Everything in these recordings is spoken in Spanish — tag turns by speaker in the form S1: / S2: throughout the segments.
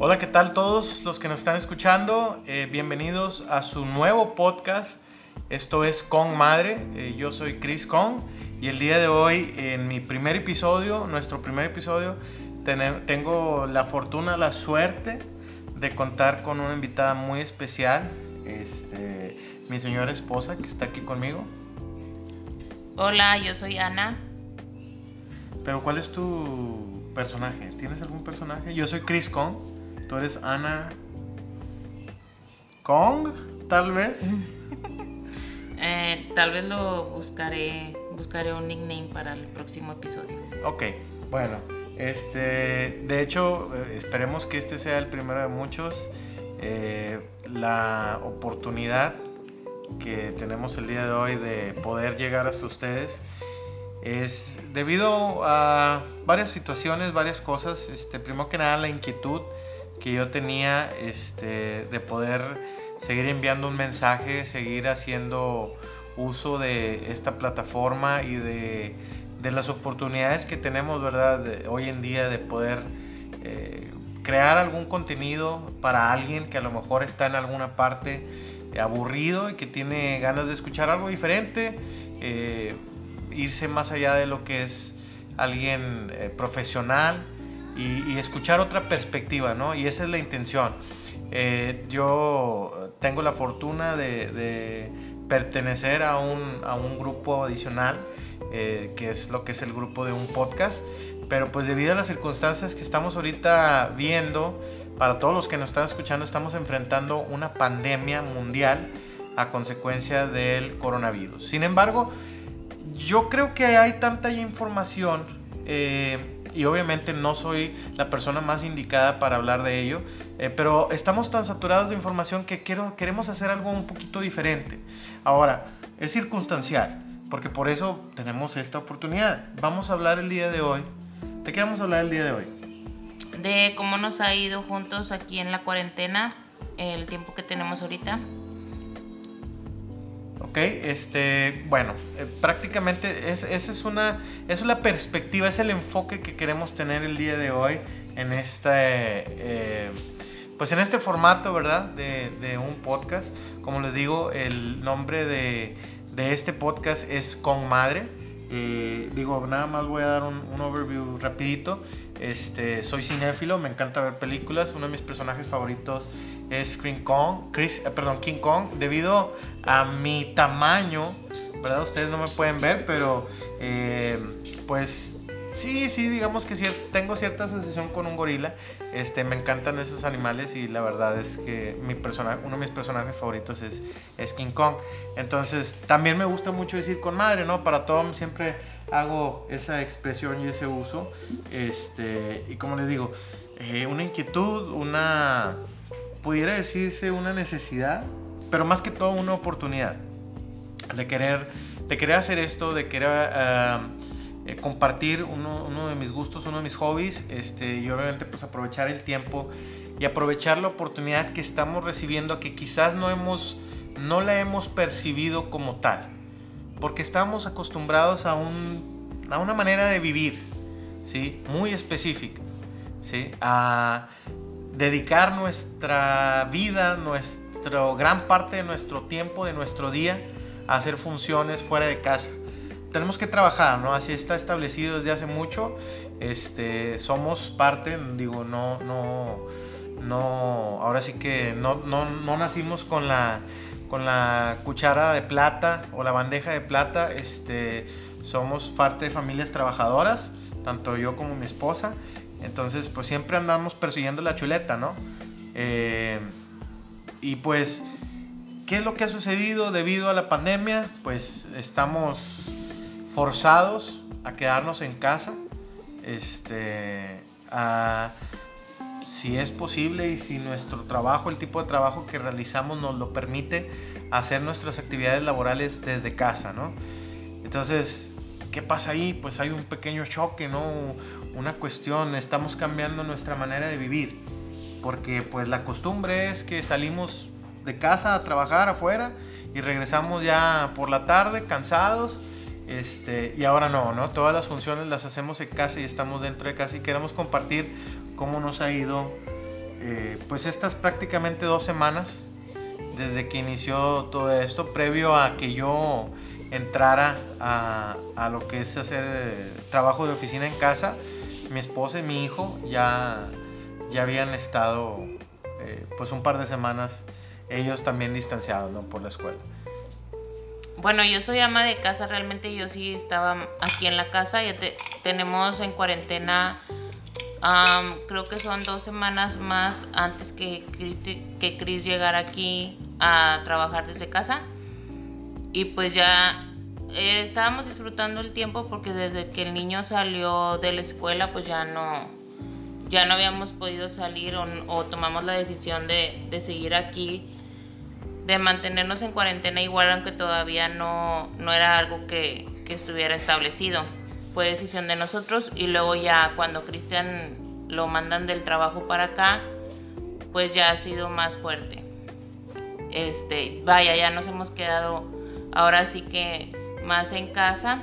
S1: Hola, ¿qué tal todos los que nos están escuchando? Eh, bienvenidos a su nuevo podcast. Esto es Con Madre. Eh, yo soy Chris Con y el día de hoy, en mi primer episodio, nuestro primer episodio, tengo la fortuna, la suerte de contar con una invitada muy especial, este, mi señora esposa que está aquí conmigo.
S2: Hola, yo soy Ana.
S1: Pero ¿cuál es tu personaje? ¿Tienes algún personaje? Yo soy Chris Kong. Tú eres Ana Kong, tal vez.
S2: Eh, tal vez lo buscaré, buscaré un nickname para el próximo episodio.
S1: Ok, bueno, este, de hecho, eh, esperemos que este sea el primero de muchos. Eh, la oportunidad que tenemos el día de hoy de poder llegar hasta ustedes es debido a varias situaciones, varias cosas. Este, primero que nada, la inquietud que yo tenía este, de poder seguir enviando un mensaje, seguir haciendo uso de esta plataforma y de, de las oportunidades que tenemos, ¿verdad? hoy en día de poder eh, crear algún contenido para alguien que a lo mejor está en alguna parte aburrido y que tiene ganas de escuchar algo diferente. Eh, irse más allá de lo que es alguien eh, profesional y, escuchar otra perspectiva, ¿no? Y esa es la intención. Eh, yo tengo la fortuna de, pertenecer a un, a un, grupo adicional, eh, que es lo que es el grupo de un podcast, pero pues debido a las circunstancias que estamos ahorita viendo, para todos los que nos están escuchando, estamos enfrentando una pandemia mundial a consecuencia del coronavirus. Sin embargo, yo creo que hay tanta información eh, y obviamente no soy la persona más indicada para hablar de ello, eh, pero estamos tan saturados de información que quiero, queremos hacer algo un poquito diferente. Ahora, es circunstancial, porque por eso tenemos esta oportunidad. Vamos a hablar el día de hoy. ¿De qué vamos a hablar el día de hoy?
S2: De cómo nos ha ido juntos aquí en la cuarentena, el tiempo que tenemos ahorita.
S1: Este, bueno, eh, prácticamente es, esa es una, es la perspectiva, es el enfoque que queremos tener el día de hoy en este, eh, pues en este formato, ¿verdad? De, un podcast. Como les digo, el nombre de, este podcast es Con Madre. Eh, digo, nada más voy a dar un, un overview rapidito. Este, soy cinéfilo, me encanta ver películas. Uno de mis personajes favoritos es King Kong, Chris, eh, perdón, King Kong, debido a mi tamaño, ¿verdad? Ustedes no me pueden ver, pero eh, pues sí, sí, digamos que tengo cierta asociación con un gorila. Este, me encantan esos animales y la verdad es que mi uno de mis personajes favoritos es, es King Kong. Entonces, también me gusta mucho decir con madre, ¿no? Para todo siempre hago esa expresión y ese uso. Este, y como les digo, eh, una inquietud, una pudiera decirse una necesidad, pero más que todo una oportunidad de querer, de querer hacer esto, de querer eh, compartir uno, uno, de mis gustos, uno de mis hobbies, este, y obviamente pues aprovechar el tiempo y aprovechar la oportunidad que estamos recibiendo que quizás no hemos, no la hemos percibido como tal, porque estamos acostumbrados a, un, a una manera de vivir, ¿sí? Muy específica, ¿sí? A dedicar nuestra vida, nuestra gran parte de nuestro tiempo, de nuestro día, a hacer funciones fuera de casa. Tenemos que trabajar, ¿no? Así está establecido desde hace mucho. Este, somos parte, digo, no, no, no, ahora sí que no, no, no nacimos con la, con la cuchara de plata o la bandeja de plata. Este, somos parte de familias trabajadoras, tanto yo como mi esposa. Entonces, pues siempre andamos persiguiendo la chuleta, ¿no? Eh, y pues, ¿qué es lo que ha sucedido debido a la pandemia? Pues estamos forzados a quedarnos en casa, este, si es posible y si nuestro trabajo, el tipo de trabajo que realizamos nos lo permite, hacer nuestras actividades laborales desde casa, ¿no? Entonces, ¿qué pasa ahí? Pues hay un pequeño choque, ¿no? Una cuestión, estamos cambiando nuestra manera de vivir, porque pues la costumbre es que salimos de casa a trabajar afuera y regresamos ya por la tarde cansados, este, y ahora no, ¿no? Todas las funciones las hacemos en casa y estamos dentro de casa y queremos compartir cómo nos ha ido eh, pues estas prácticamente dos semanas desde que inició todo esto, previo a que yo entrara a, a lo que es hacer eh, trabajo de oficina en casa, mi esposa y mi hijo ya, ya habían estado eh, pues un par de semanas ellos también distanciados ¿no? por la escuela.
S2: Bueno, yo soy ama de casa, realmente yo sí estaba aquí en la casa, ya tenemos en cuarentena, creo que son dos semanas más antes que que Chris llegara aquí a trabajar desde casa. Y pues ya eh, estábamos disfrutando el tiempo porque desde que el niño salió de la escuela pues ya no, ya no habíamos podido salir o, tomamos la decisión de, de, seguir aquí, de mantenernos en cuarentena igual aunque todavía no, no era algo que, que estuviera establecido. Fue decisión de nosotros y luego ya cuando Cristian lo mandan del trabajo para acá, pues ya ha sido más fuerte este, vaya, ya nos hemos quedado ahora sí que más en casa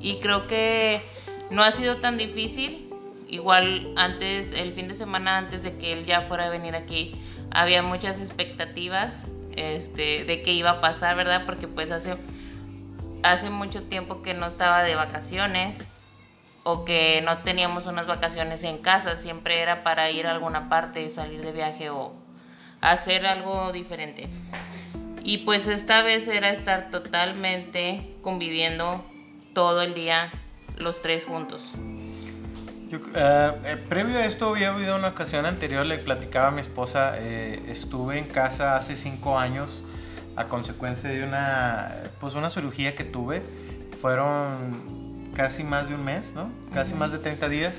S2: y creo que no ha sido tan difícil. Igual antes, el fin de semana antes de que él ya fuera a venir aquí, había muchas expectativas este, de qué iba a pasar, ¿verdad? Porque pues hace, hace mucho tiempo que no estaba de vacaciones o que no teníamos unas vacaciones en casa, siempre era para ir a alguna parte, salir de viaje o, hacer algo diferente. Y pues esta vez era estar totalmente conviviendo todo el día los tres juntos.
S1: Yo, eh, eh, previo a esto había habido una ocasión anterior, le platicaba a mi esposa, eh, estuve en casa hace cinco años a consecuencia de una, pues una cirugía que tuve. Fueron casi más de un mes, ¿no? Casi más de 30 días.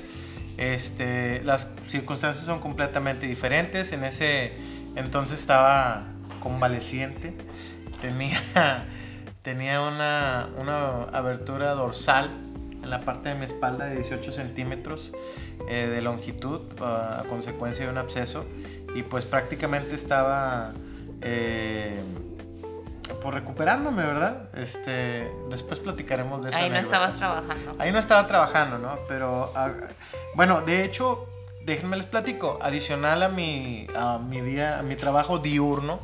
S1: Este, las circunstancias son completamente diferentes. En ese entonces estaba convaleciente, tenía, tenía una, una abertura dorsal en la parte de mi espalda de 18 centímetros eh, de longitud a consecuencia de un absceso y pues prácticamente estaba eh, por recuperándome, ¿verdad? Este, después platicaremos de eso.
S2: Ahí no estabas trabajando.
S1: Ahí no estaba trabajando, ¿no? Pero ah, bueno, de hecho déjenme les platico, adicional a mi, a mi día, a mi trabajo diurno,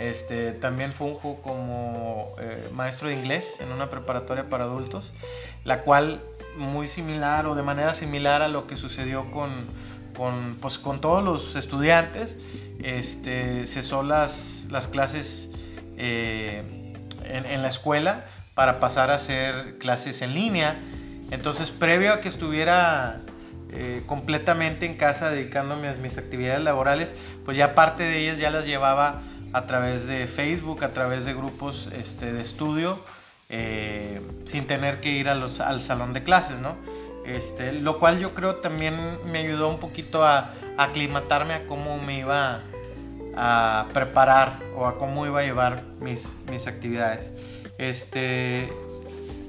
S1: este, también funjo como eh, maestro de inglés en una preparatoria para adultos, la cual muy similar o de manera similar a lo que sucedió con, con, pues, con todos los estudiantes, este, cesó las, las clases eh, en, en la escuela para pasar a hacer clases en línea. Entonces, previo a que estuviera eh, completamente en casa dedicándome a mis actividades laborales, pues ya parte de ellas ya las llevaba a través de Facebook, a través de grupos este, de estudio, eh, sin tener que ir a al salón de clases, ¿no? Este, lo cual yo creo también me ayudó un poquito a, a aclimatarme a cómo me iba a preparar o a cómo iba a llevar mis, mis actividades. Este,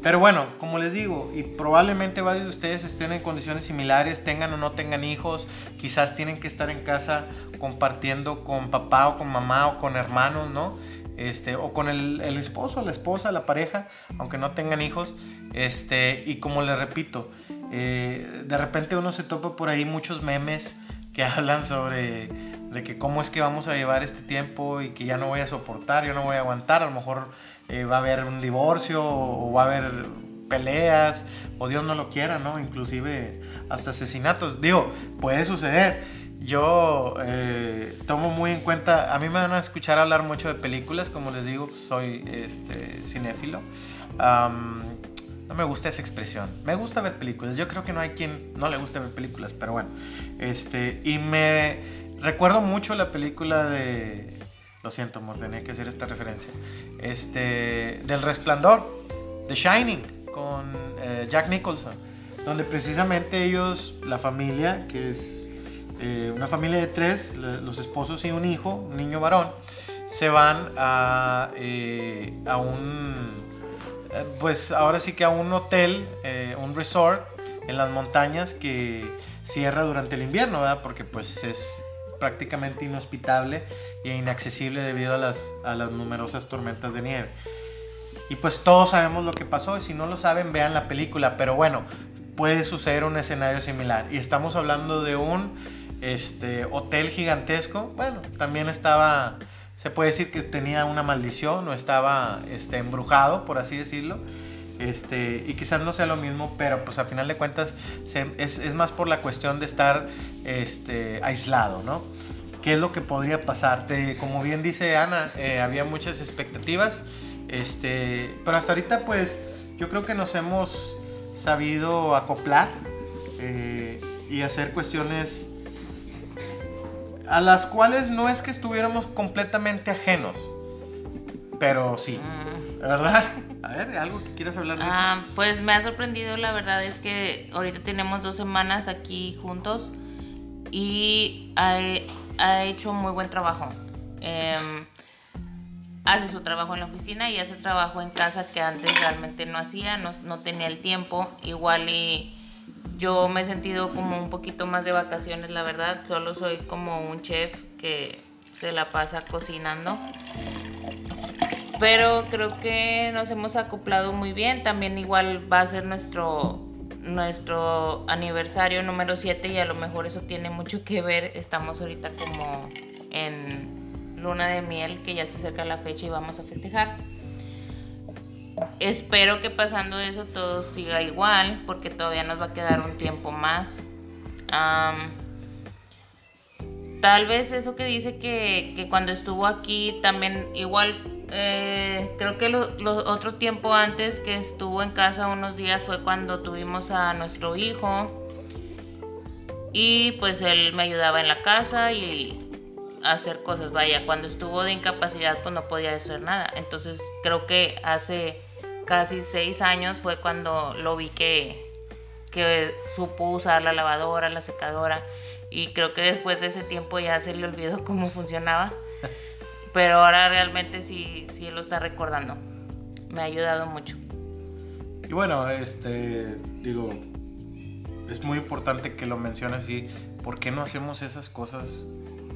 S1: pero bueno, como les digo, y probablemente varios de ustedes estén en condiciones similares, tengan o no tengan hijos, quizás tienen que estar en casa compartiendo con papá o con mamá o con hermanos, ¿no? Este, o con el, esposo, la esposa, la pareja, aunque no tengan hijos. Este, y como les repito, eh, de repente uno se topa por ahí muchos memes que hablan sobre de que cómo es que vamos a llevar este tiempo y que ya no voy a soportar, yo no voy a aguantar, a lo mejor eh, va a haber un divorcio o va a haber peleas o Dios no lo quiera, ¿no? Inclusive hasta asesinatos. Digo, puede suceder. Yo eh, tomo muy en cuenta, a mí me van a escuchar hablar mucho de películas, como les digo, soy este, cinéfilo. no me gusta esa expresión. Me gusta ver películas. Yo creo que no hay quien no le guste ver películas, pero bueno. Este, y me recuerdo mucho la película de lo siento, amor, tenía que hacer esta referencia. Este, del Resplandor, The Shining, con eh, Jack Nicholson, donde precisamente ellos, la familia, que es eh, una familia de tres, los esposos y un hijo, un niño varón, se van a, eh, a un, pues ahora sí que a un hotel, un resort en las montañas que cierra durante el invierno, ¿verdad? Porque pues es prácticamente inhospitable e inaccesible debido a las, a las numerosas tormentas de nieve. Y pues todos sabemos lo que pasó, y si no lo saben, vean la película, pero bueno, puede suceder un escenario similar. Y estamos hablando de un este hotel gigantesco, bueno, también estaba, se puede decir que tenía una maldición o estaba este, embrujado, por así decirlo. Este, y quizás no sea lo mismo, pero pues a final de cuentas es, es, más por la cuestión de estar este, aislado, ¿no? ¿Qué es lo que podría pasar? como bien dice Ana, eh, había muchas expectativas, este, pero hasta ahorita pues yo creo que nos hemos sabido acoplar eh, y hacer cuestiones a las cuales no es que estuviéramos completamente ajenos, pero sí, mm. ¿verdad? A ver, algo que quieras hablar de
S2: ah, Pues me ha sorprendido, la verdad es que ahorita tenemos dos semanas aquí juntos y ha, hecho muy buen trabajo. Em, hace su trabajo en la oficina y hace trabajo en casa que antes realmente no hacía, no, no tenía el tiempo. Igual y yo me he sentido como un poquito más de vacaciones, la verdad. Solo soy como un chef que se la pasa cocinando pero creo que nos hemos acoplado muy bien. También igual va a ser nuestro nuestro aniversario número 7 y a lo mejor eso tiene mucho que ver. Estamos ahorita como en luna de miel, que ya se acerca la fecha y vamos a festejar. Espero que pasando eso todo siga igual, porque todavía nos va a quedar un tiempo más. tal vez eso que dice que, que cuando estuvo aquí también igual eh, creo que lo, otro tiempo antes que estuvo en casa unos días fue cuando tuvimos a nuestro hijo y pues él me ayudaba en la casa y hacer cosas. Vaya, cuando estuvo de incapacidad pues no podía hacer nada. Entonces creo que hace casi seis años fue cuando lo vi que, que supo usar la lavadora, la secadora y creo que después de ese tiempo ya se le olvidó cómo funcionaba pero ahora realmente sí, sí lo está recordando. Me ha ayudado mucho.
S1: Y bueno, este, digo, es muy importante que lo menciones y ¿por qué no hacemos esas cosas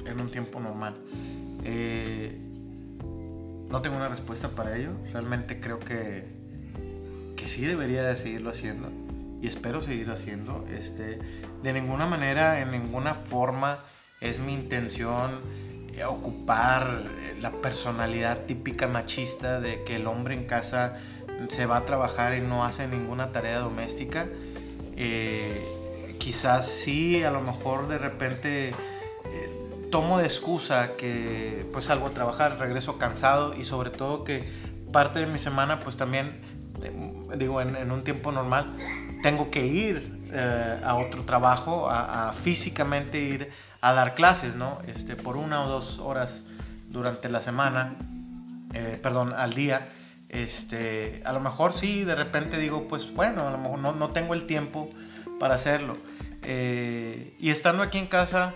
S1: en un tiempo normal? Eh, no tengo una respuesta para ello. Realmente creo que, que sí debería de seguirlo haciendo y espero seguir haciendo. Este, de ninguna manera, en ninguna forma es mi intención ocupar eh, la personalidad típica machista de que el hombre en casa se va a trabajar y no hace ninguna tarea doméstica. Eh, quizás sí, a lo mejor de repente tomo de excusa que pues salgo a trabajar, regreso cansado y sobre todo que parte de mi semana pues también, digo, en, un tiempo normal, tengo que ir a otro trabajo, a físicamente ir a dar clases, ¿no? Este, por una o dos horas durante la semana, eh, perdón, al día. Este, a lo mejor sí, de repente digo, pues bueno, a lo mejor no, no tengo el tiempo para hacerlo. Eh, y estando aquí en casa,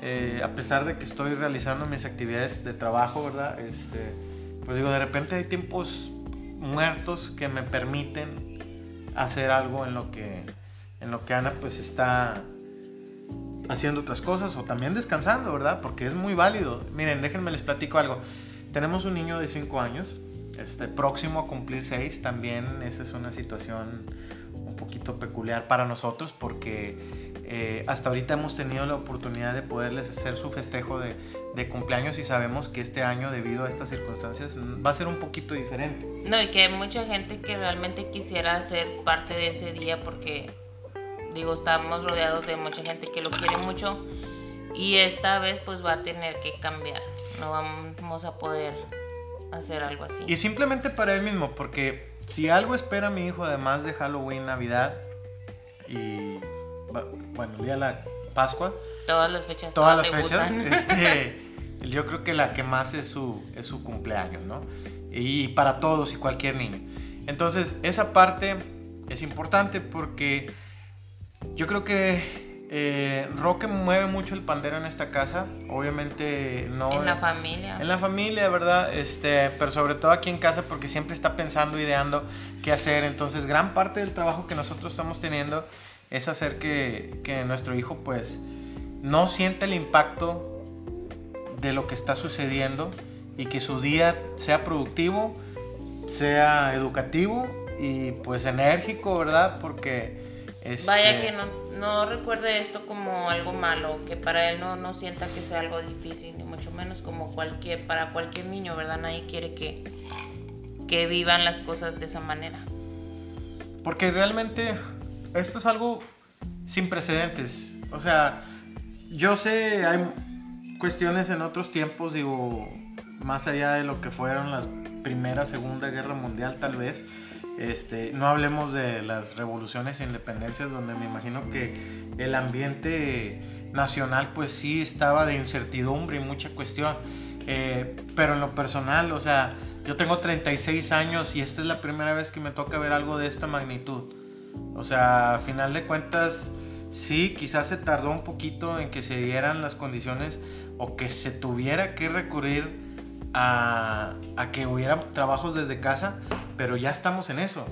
S1: eh, a pesar de que estoy realizando mis actividades de trabajo, ¿verdad? Este, pues digo, de repente hay tiempos muertos que me permiten hacer algo en lo que, en lo que Ana pues está haciendo otras cosas o también descansando, ¿verdad? Porque es muy válido. Miren, déjenme les platico algo. Tenemos un niño de 5 años, este, próximo a cumplir 6. También esa es una situación un poquito peculiar para nosotros porque eh, hasta ahorita hemos tenido la oportunidad de poderles hacer su festejo de, de, cumpleaños y sabemos que este año debido a estas circunstancias va a ser un poquito diferente.
S2: No, y que hay mucha gente que realmente quisiera ser parte de ese día porque digo, estamos rodeados de mucha gente que lo quiere mucho y esta vez pues va a tener que cambiar, no vamos a poder hacer algo así.
S1: Y simplemente para él mismo, porque si algo espera mi hijo además de Halloween, Navidad y bueno, el día de la Pascua,
S2: todas las fechas,
S1: todas, las fechas, este, yo creo que la que más es su, es su cumpleaños, ¿no? Y para todos y cualquier niño. Entonces, esa parte es importante porque yo creo que eh, Roque mueve mucho el pandero en esta casa. Obviamente no.
S2: En la familia.
S1: En la familia, ¿verdad? Este, pero sobre todo aquí en casa porque siempre está pensando, ideando qué hacer. Entonces, gran parte del trabajo que nosotros estamos teniendo es hacer que, que nuestro hijo, pues, no sienta el impacto de lo que está sucediendo y que su día sea productivo, sea educativo y pues enérgico, ¿verdad? Porque
S2: Vaya
S1: Este,
S2: que no, no recuerde esto como algo malo, que para él no, no sienta que sea algo difícil, ni mucho menos como cualquier, para cualquier niño, ¿verdad? Nadie quiere que, que vivan las cosas de esa manera.
S1: Porque realmente esto es algo sin precedentes. O sea, yo sé, hay cuestiones en otros tiempos, digo, más allá de lo que fueron las Primera, Segunda Guerra Mundial tal vez. Este, no hablemos de las revoluciones e independencias donde me imagino que el ambiente nacional pues sí estaba de incertidumbre y mucha cuestión. Eh, pero en lo personal, o sea, yo tengo 36 años y esta es la primera vez que me toca ver algo de esta magnitud. O sea, a final de cuentas, sí, quizás se tardó un poquito en que se dieran las condiciones o que se tuviera que recurrir a, a que hubiera trabajos desde casa, pero ya estamos en eso.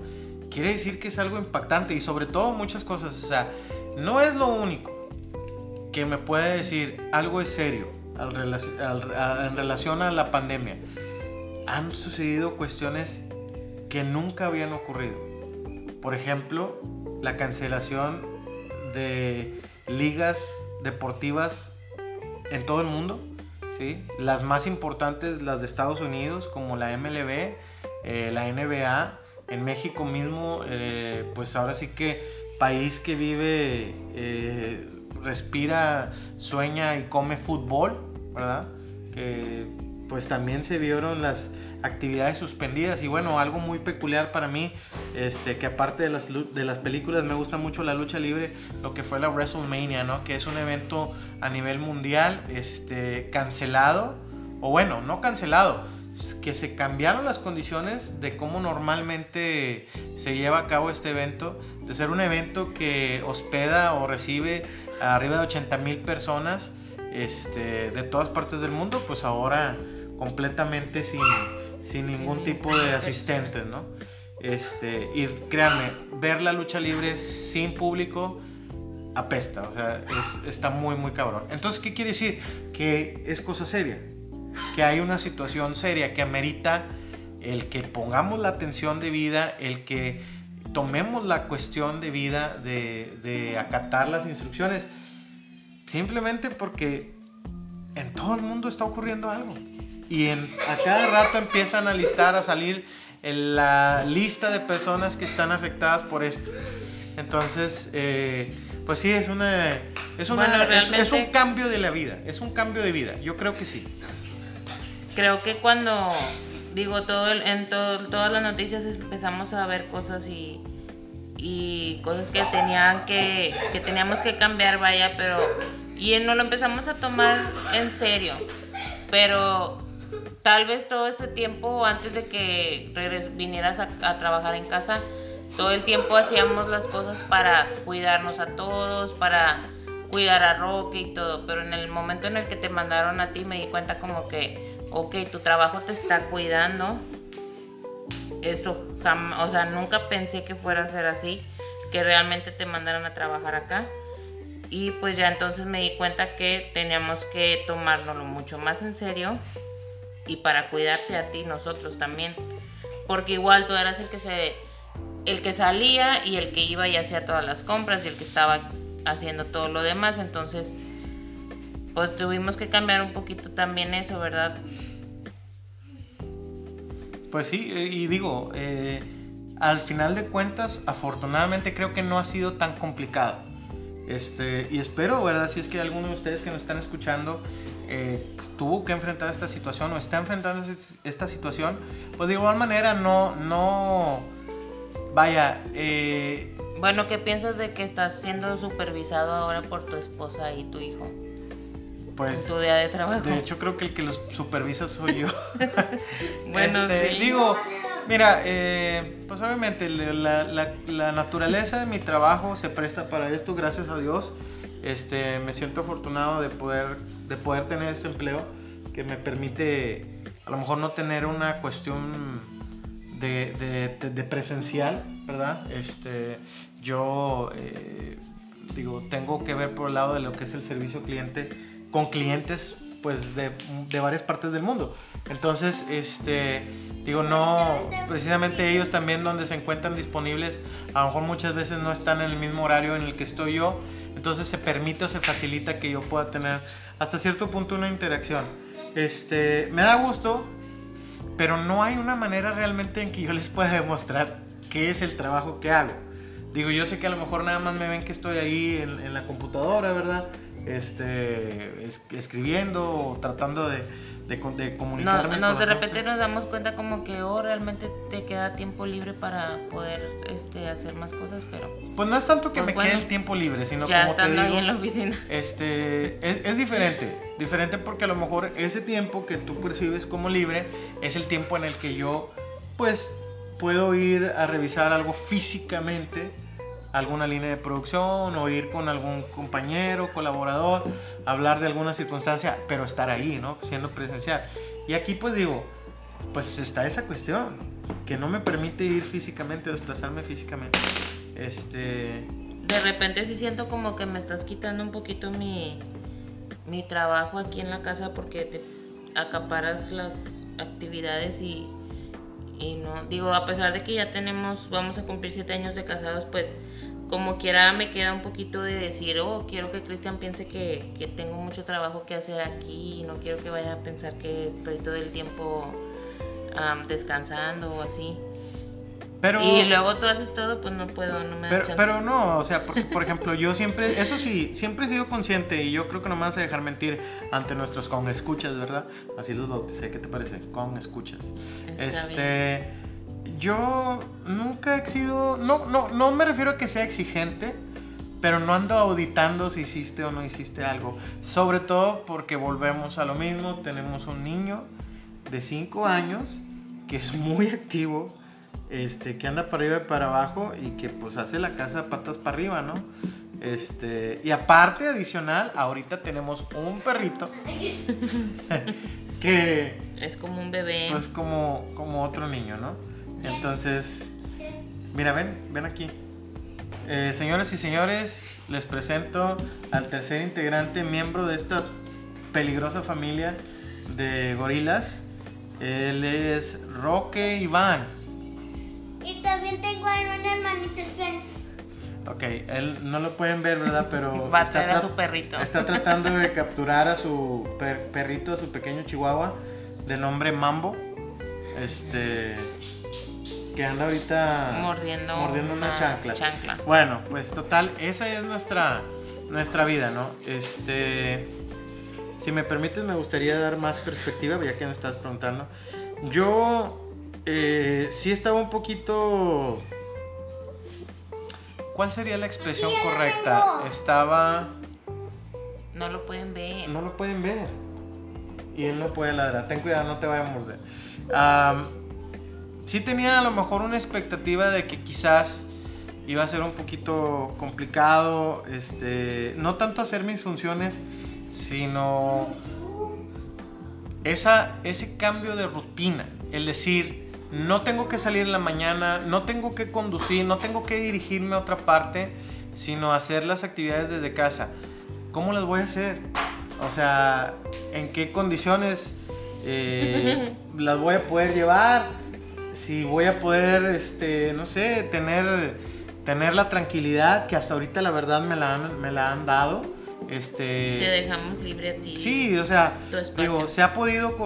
S1: Quiere decir que es algo impactante y sobre todo muchas cosas. O sea, no es lo único que me puede decir algo es serio en relación a la pandemia. Han sucedido cuestiones que nunca habían ocurrido. Por ejemplo, la cancelación de ligas deportivas en todo el mundo. ¿Sí? Las más importantes, las de Estados Unidos, como la MLB, eh, la NBA. En México mismo, eh, pues ahora sí que país que vive, eh, respira, sueña y come fútbol, ¿verdad? Pues también se vieron las actividades suspendidas y bueno, algo muy peculiar para mí, este, que aparte de las, de las películas me gusta mucho la lucha libre, lo que fue la WrestleMania, ¿no? Que es un evento a nivel mundial, este, cancelado, o bueno, no cancelado, que se cambiaron las condiciones de cómo normalmente se lleva a cabo este evento, de ser un evento que hospeda o recibe a arriba de 80 mil personas este, de todas partes del mundo, pues ahora completamente sin, sin ningún tipo de asistentes, ¿no? Este, y créanme, ver la lucha libre sin público apesta, o sea, es- está muy, muy cabrón. Entonces, ¿qué quiere decir? Que es cosa seria, que hay una situación seria que amerita el que pongamos la atención de vida, el que tomemos la cuestión de vida de, de acatar las instrucciones, simplemente porque en todo el mundo está ocurriendo algo. Y en, a cada rato empiezan a listar, a salir en la lista de personas que están afectadas por esto. Entonces, eh, pues sí, es una, es, una
S2: Bueno,
S1: es- un cambio de la vida, es un cambio de vida, yo creo que sí.
S2: Creo que cuando, digo, todo el- en to- todas las noticias empezamos a ver cosas y, y cosas que tenían que, que teníamos que cambiar, vaya, pero, y no lo empezamos a tomar en serio, pero tal vez todo este tiempo, antes de que regres- vinieras a, a trabajar en casa, todo el tiempo hacíamos las cosas para cuidarnos a todos, para cuidar a Roque y todo, pero en el momento en el que te mandaron a ti me di cuenta como que, ok, tu trabajo te está cuidando. Esto o sea, nunca pensé que fuera a ser así, que realmente te mandaran a trabajar acá. Y pues ya entonces me di cuenta que teníamos que tomárnoslo mucho más en serio y para cuidarte a ti nosotros también. Porque igual tú eras el que se el que salía y el que iba y hacía todas las compras y el que estaba haciendo todo lo demás, entonces pues tuvimos que cambiar un poquito también eso, ¿verdad?
S1: Pues sí, eh, y digo, eh, al final de cuentas, afortunadamente creo que no ha sido tan complicado. Este, y espero, ¿verdad? Si es que alguno de ustedes que nos están escuchando eh, tuvo que enfrentar esta situación o está enfrentando es- esta situación, pues de igual manera no, no, vaya, eh,
S2: Bueno, ¿qué piensas de que estás siendo supervisado ahora por tu esposa y tu hijo
S1: pues...
S2: en tu día de trabajo?
S1: De hecho, creo que el que los supervisa soy yo.
S2: Bueno,
S1: Este,
S2: sí.
S1: Digo, mira, eh, pues obviamente la, la- la naturaleza de mi trabajo se presta para esto, gracias a Dios. Este, me siento afortunado de poder, de poder tener este empleo que me permite a lo mejor no tener una cuestión de, de- de- presencial, ¿verdad? Este, yo eh, digo, tengo que ver por el lado de lo que es el servicio cliente con clientes pues de, de varias partes del mundo. Entonces, este, Digo, no, precisamente ellos también donde se encuentran disponibles, a lo mejor muchas veces no están en el mismo horario en el que estoy yo, entonces se permite o se facilita que yo pueda tener hasta cierto punto una interacción. Este, me da gusto, pero no hay una manera realmente en que yo les pueda demostrar qué es el trabajo que hago. Digo, yo sé que a lo mejor nada más me ven que estoy ahí en, en la computadora, ¿verdad? Este, es, escribiendo o tratando de, de, de comunicarme.
S2: No, no, de repente nos damos cuenta como que oh, realmente te queda tiempo libre para poder este, hacer más cosas, pero...
S1: Pues no es tanto que
S2: Pues
S1: me
S2: bueno,
S1: quede el tiempo libre, sino
S2: ya
S1: como te
S2: estando
S1: digo,
S2: ahí en la oficina.
S1: este, es, es diferente. Diferente porque a lo mejor ese tiempo que tú percibes como libre es el tiempo en el que yo, pues, puedo ir a revisar algo físicamente, alguna línea de producción o ir con algún compañero, colaborador, hablar de alguna circunstancia, pero estar ahí, ¿no? Siendo presencial. Y aquí, pues digo, pues está esa cuestión que no me permite ir físicamente, desplazarme físicamente. Este,
S2: De repente sí siento como que me estás quitando un poquito mi, mi trabajo aquí en la casa porque te acaparas las actividades y, y no, digo, a pesar de que ya tenemos, vamos a cumplir siete años de casados, pues como quiera me queda un poquito de decir, oh, quiero que Cristian piense que, que tengo mucho trabajo que hacer aquí y no quiero que vaya a pensar que estoy todo el tiempo descansando o así.
S1: pero
S2: y luego tú haces todo, pues no puedo, no me da
S1: Pero,
S2: chance.
S1: pero no, o sea, porque, por ejemplo, yo siempre, eso sí, siempre he sido consciente y yo creo que no me vas a dejar mentir ante nuestros con escuchas, ¿verdad? Así los bauticé, ¿qué te parece? Con escuchas.
S2: Está
S1: este, yo nunca he sido, no, no, no me refiero a que sea exigente, pero no ando auditando si hiciste o no hiciste algo. Sobre todo porque volvemos a lo mismo, tenemos un niño de 5 años que es muy activo, este, que anda para arriba y para abajo y que pues hace la casa patas para arriba, ¿no? Este, y aparte adicional, ahorita tenemos un perrito que
S2: Es como un bebé.
S1: pues como, como otro niño, ¿no? Entonces, mira, ven, ven aquí. Eh, señoras y señores, les presento al tercer integrante, miembro de esta peligrosa familia de gorilas. Él es Roque Iván.
S3: Y también tengo a un hermanito Spen.
S1: Ok, él no lo pueden ver, ¿verdad? Pero
S2: Va a
S1: está
S2: traer a su perrito.
S1: Está tratando de capturar a su per- perrito, a su pequeño chihuahua, de nombre Mambo. Este. Que anda ahorita.
S2: Mordiendo
S1: mordiendo una,
S2: una
S1: chancla.
S2: chancla.
S1: Bueno, pues total, esa es nuestra, nuestra vida, ¿no? Este. Si me permites, me gustaría dar más perspectiva, ya que me estás preguntando. Yo. eh, sí estaba un poquito. ¿Cuál sería la expresión correcta?
S3: tengo.
S1: Estaba.
S2: No lo pueden ver.
S1: No lo pueden ver. Y él no puede ladrar. Ten cuidado, no te vaya a morder. Sí tenía a lo mejor una expectativa de que quizás iba a ser un poquito complicado. Este, no tanto hacer mis funciones, sino esa, ese cambio de rutina. El decir, no tengo que salir en la mañana, no tengo que conducir, no tengo que dirigirme a otra parte, sino hacer las actividades desde casa. ¿Cómo las voy a hacer? O sea, ¿en qué condiciones eh, las voy a poder llevar? Si voy a poder, este, no sé, tener, tener la tranquilidad que hasta ahorita la verdad me la han, me la han dado. Este,
S2: Te dejamos libre a ti.
S1: Sí, o sea, digo, se ha podido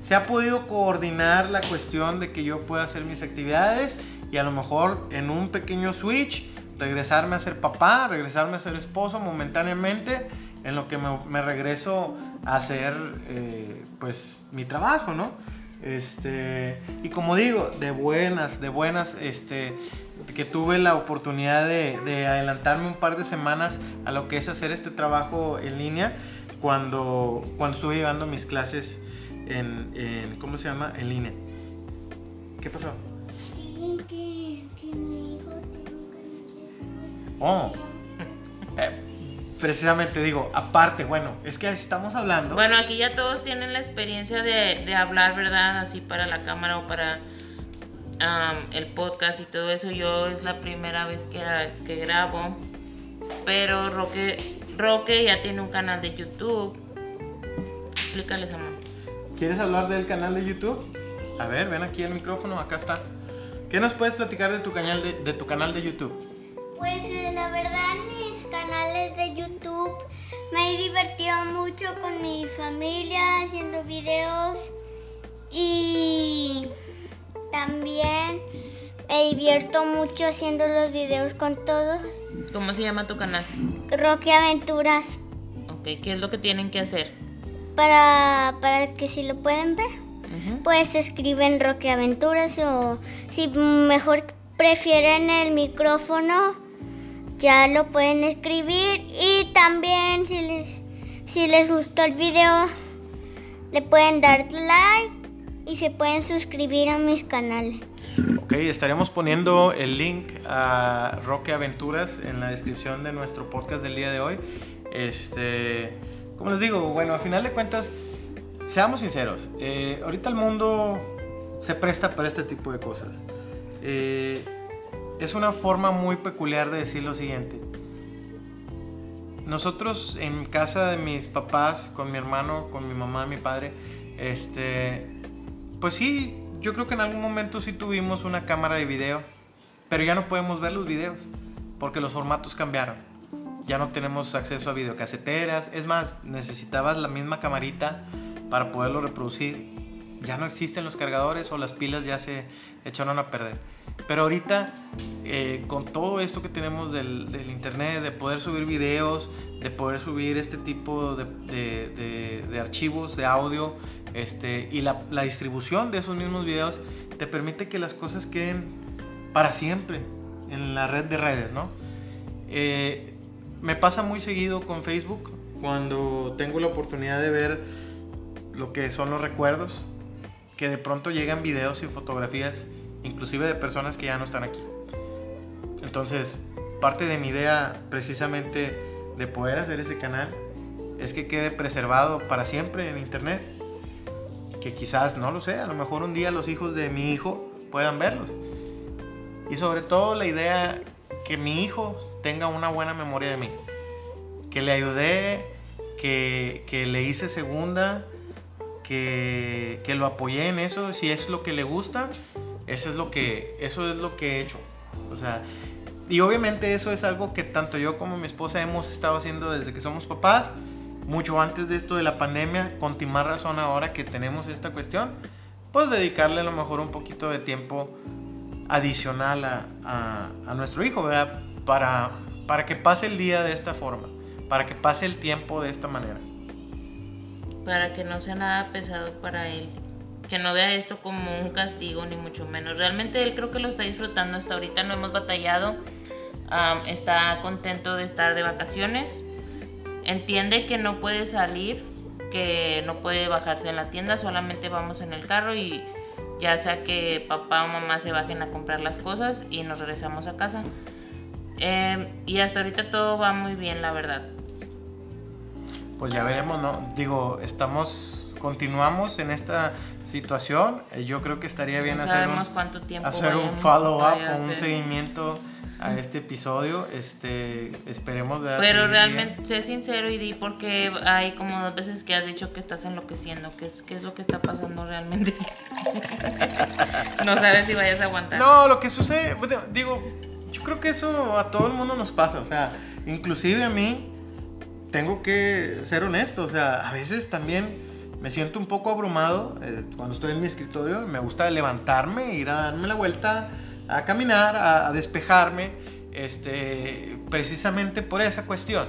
S1: se ha podido coordinar la cuestión de que yo pueda hacer mis actividades y a lo mejor en un pequeño switch regresarme a ser papá, regresarme a ser esposo momentáneamente en lo que me, me regreso a hacer eh, pues mi trabajo, ¿no? Este, y como digo, de buenas, de buenas, este, que tuve la oportunidad de, de adelantarme un par de semanas a lo que es hacer este trabajo en línea cuando, cuando estuve llevando mis clases en, en- ¿cómo se llama? En línea. ¿Qué pasó?
S3: Dije que, que mi hijo tiene un canal.
S1: Oh, eh, precisamente digo, aparte, bueno, es que estamos hablando.
S2: Bueno, aquí ya todos tienen la experiencia de, de hablar, ¿verdad? Así para la cámara o para el podcast y todo eso. Yo es la primera vez que, que grabo. Pero Roque, Roque ya tiene un canal de YouTube. Explícales, amor.
S1: ¿Quieres hablar del canal de YouTube? A ver, ven aquí el micrófono, acá está. ¿Qué nos puedes platicar de tu canal de, de tu canal de YouTube?
S3: Pues eh, la verdad mis canales de YouTube me he divertido mucho con mi familia haciendo videos y también me divierto mucho haciendo los videos con todos.
S2: ¿Cómo se llama tu canal?
S3: Rocky Aventuras
S2: Ok, ¿qué es lo que tienen que hacer?
S3: para, para que si lo pueden ver. Pues escriben Roque Aventuras o si mejor prefieren el micrófono, ya lo pueden escribir y también si les, si les gustó el video, le pueden dar like y se pueden suscribir a mis canales.
S1: Ok, estaremos poniendo el link a Roque Aventuras en la descripción de nuestro podcast del día de hoy. Este, como les digo, bueno, a final de cuentas, seamos sinceros, eh, ahorita el mundo se presta para este tipo de cosas. Eh, es una forma muy peculiar de decir lo siguiente. Nosotros en casa de mis papás, con mi hermano, con mi mamá, mi padre, este, pues sí, yo creo que en algún momento sí tuvimos una cámara de video, pero ya no podemos ver los videos porque los formatos cambiaron. Ya no tenemos acceso a videocaseteras, es más, necesitabas la misma camarita para poderlo reproducir. Ya no existen los cargadores o las pilas ya se echaron a perder. Pero ahorita, eh, con todo esto que tenemos del, internet, de poder subir videos, de poder subir este tipo de archivos de audio, este, y la, la distribución de esos mismos videos, te permite que las cosas queden para siempre en la red de redes, ¿no? Eh, me pasa muy seguido con Facebook cuando tengo la oportunidad de ver lo que son los recuerdos, que de pronto llegan videos y fotografías, inclusive de personas que ya no están aquí. Entonces, parte de mi idea precisamente de poder hacer ese canal es que quede preservado para siempre en internet. Que quizás, no lo sé, a lo mejor un día los hijos de mi hijo puedan verlos. Y sobre todo la idea que mi hijo tenga una buena memoria de mí. Que le ayudé, que, que le hice segunda, que, que lo apoyé en eso. Si es lo que le gusta, eso es lo que, eso es lo que he hecho. O sea, y obviamente eso es algo que tanto yo como mi esposa hemos estado haciendo desde que somos papás, mucho antes de esto de la pandemia, con más razón ahora que tenemos esta cuestión, pues dedicarle a lo mejor un poquito de tiempo adicional a, a- a nuestro hijo, ¿verdad? Para, para que pase el día de esta forma, para que pase el tiempo de esta manera.
S2: Para que no sea nada pesado para él. Que no vea esto como un castigo, ni mucho menos. Realmente él creo que lo está disfrutando hasta ahorita, no hemos batallado. Am, está contento de estar de vacaciones. Entiende que no puede salir, que no puede bajarse en la tienda, solamente vamos en el carro y ya sea que papá o mamá se bajen a comprar las cosas y nos regresamos a casa. Em, y hasta ahorita todo va muy bien, la verdad.
S1: Pues ya veremos, ¿no? Digo, estamos, continuamos en esta situación. Eh, Yo creo que estaría bien
S2: no
S1: hacer un,
S2: cuánto tiempo
S1: hacer un follow-up o un seguimiento a este episodio. Este, esperemos ¿verdad?
S2: Pero realmente, sé sincero y di porque hay como dos veces que has dicho que estás enloqueciendo. ¿Qué es, qué es lo que está pasando realmente? no sabes si vayas a aguantar.
S1: No, lo que sucede, digo, yo creo que eso a todo el mundo nos pasa, o sea, inclusive a mí, tengo que ser honesto, o sea, a veces también me siento un poco abrumado eh, cuando estoy en mi escritorio, me gusta levantarme, ir a darme la vuelta, a caminar, a, a despejarme, este, precisamente por esa cuestión.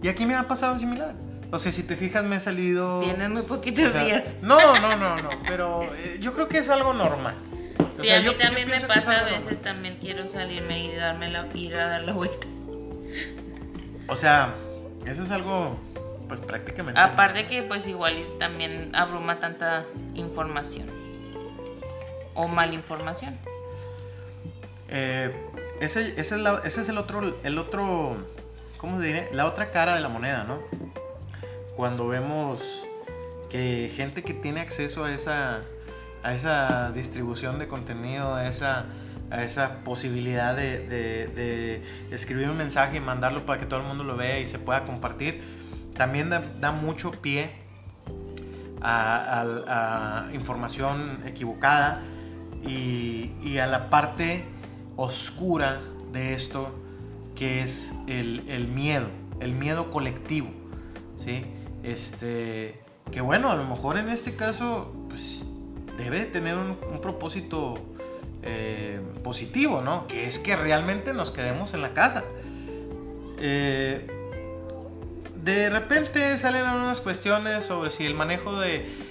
S1: Y aquí me ha pasado similar. O sea, si te fijas, me he salido...
S2: Tienes muy poquitos
S1: o sea,
S2: días.
S1: No, no, no, no, pero eh, yo creo que es algo normal. O
S2: Sí,
S1: sea,
S2: a mí
S1: yo- yo
S2: también me
S1: que es
S2: pasa a veces, también quiero salirme y darme la, ir a dar la vuelta.
S1: O sea, eso es algo, pues prácticamente.
S2: Aparte que pues igual también abruma tanta información. O mal información.
S1: Eh, ese, ese es la- ese es el otro, el otro, ¿cómo se diré? La otra cara de la moneda, ¿no? Cuando vemos que gente que tiene acceso a esa, a esa distribución de contenido, a esa, a esa posibilidad de, escribir un mensaje y mandarlo para que todo el mundo lo vea y se pueda compartir, también da, da mucho pie a, información equivocada y, a la parte oscura de esto que es el, miedo, el miedo colectivo, ¿sí? Este, que bueno, a lo mejor en este caso pues, debe tener un, propósito eh, positivo, ¿no? Que es que realmente nos quedemos en la casa. Eh, de repente salen algunas cuestiones sobre si el manejo de,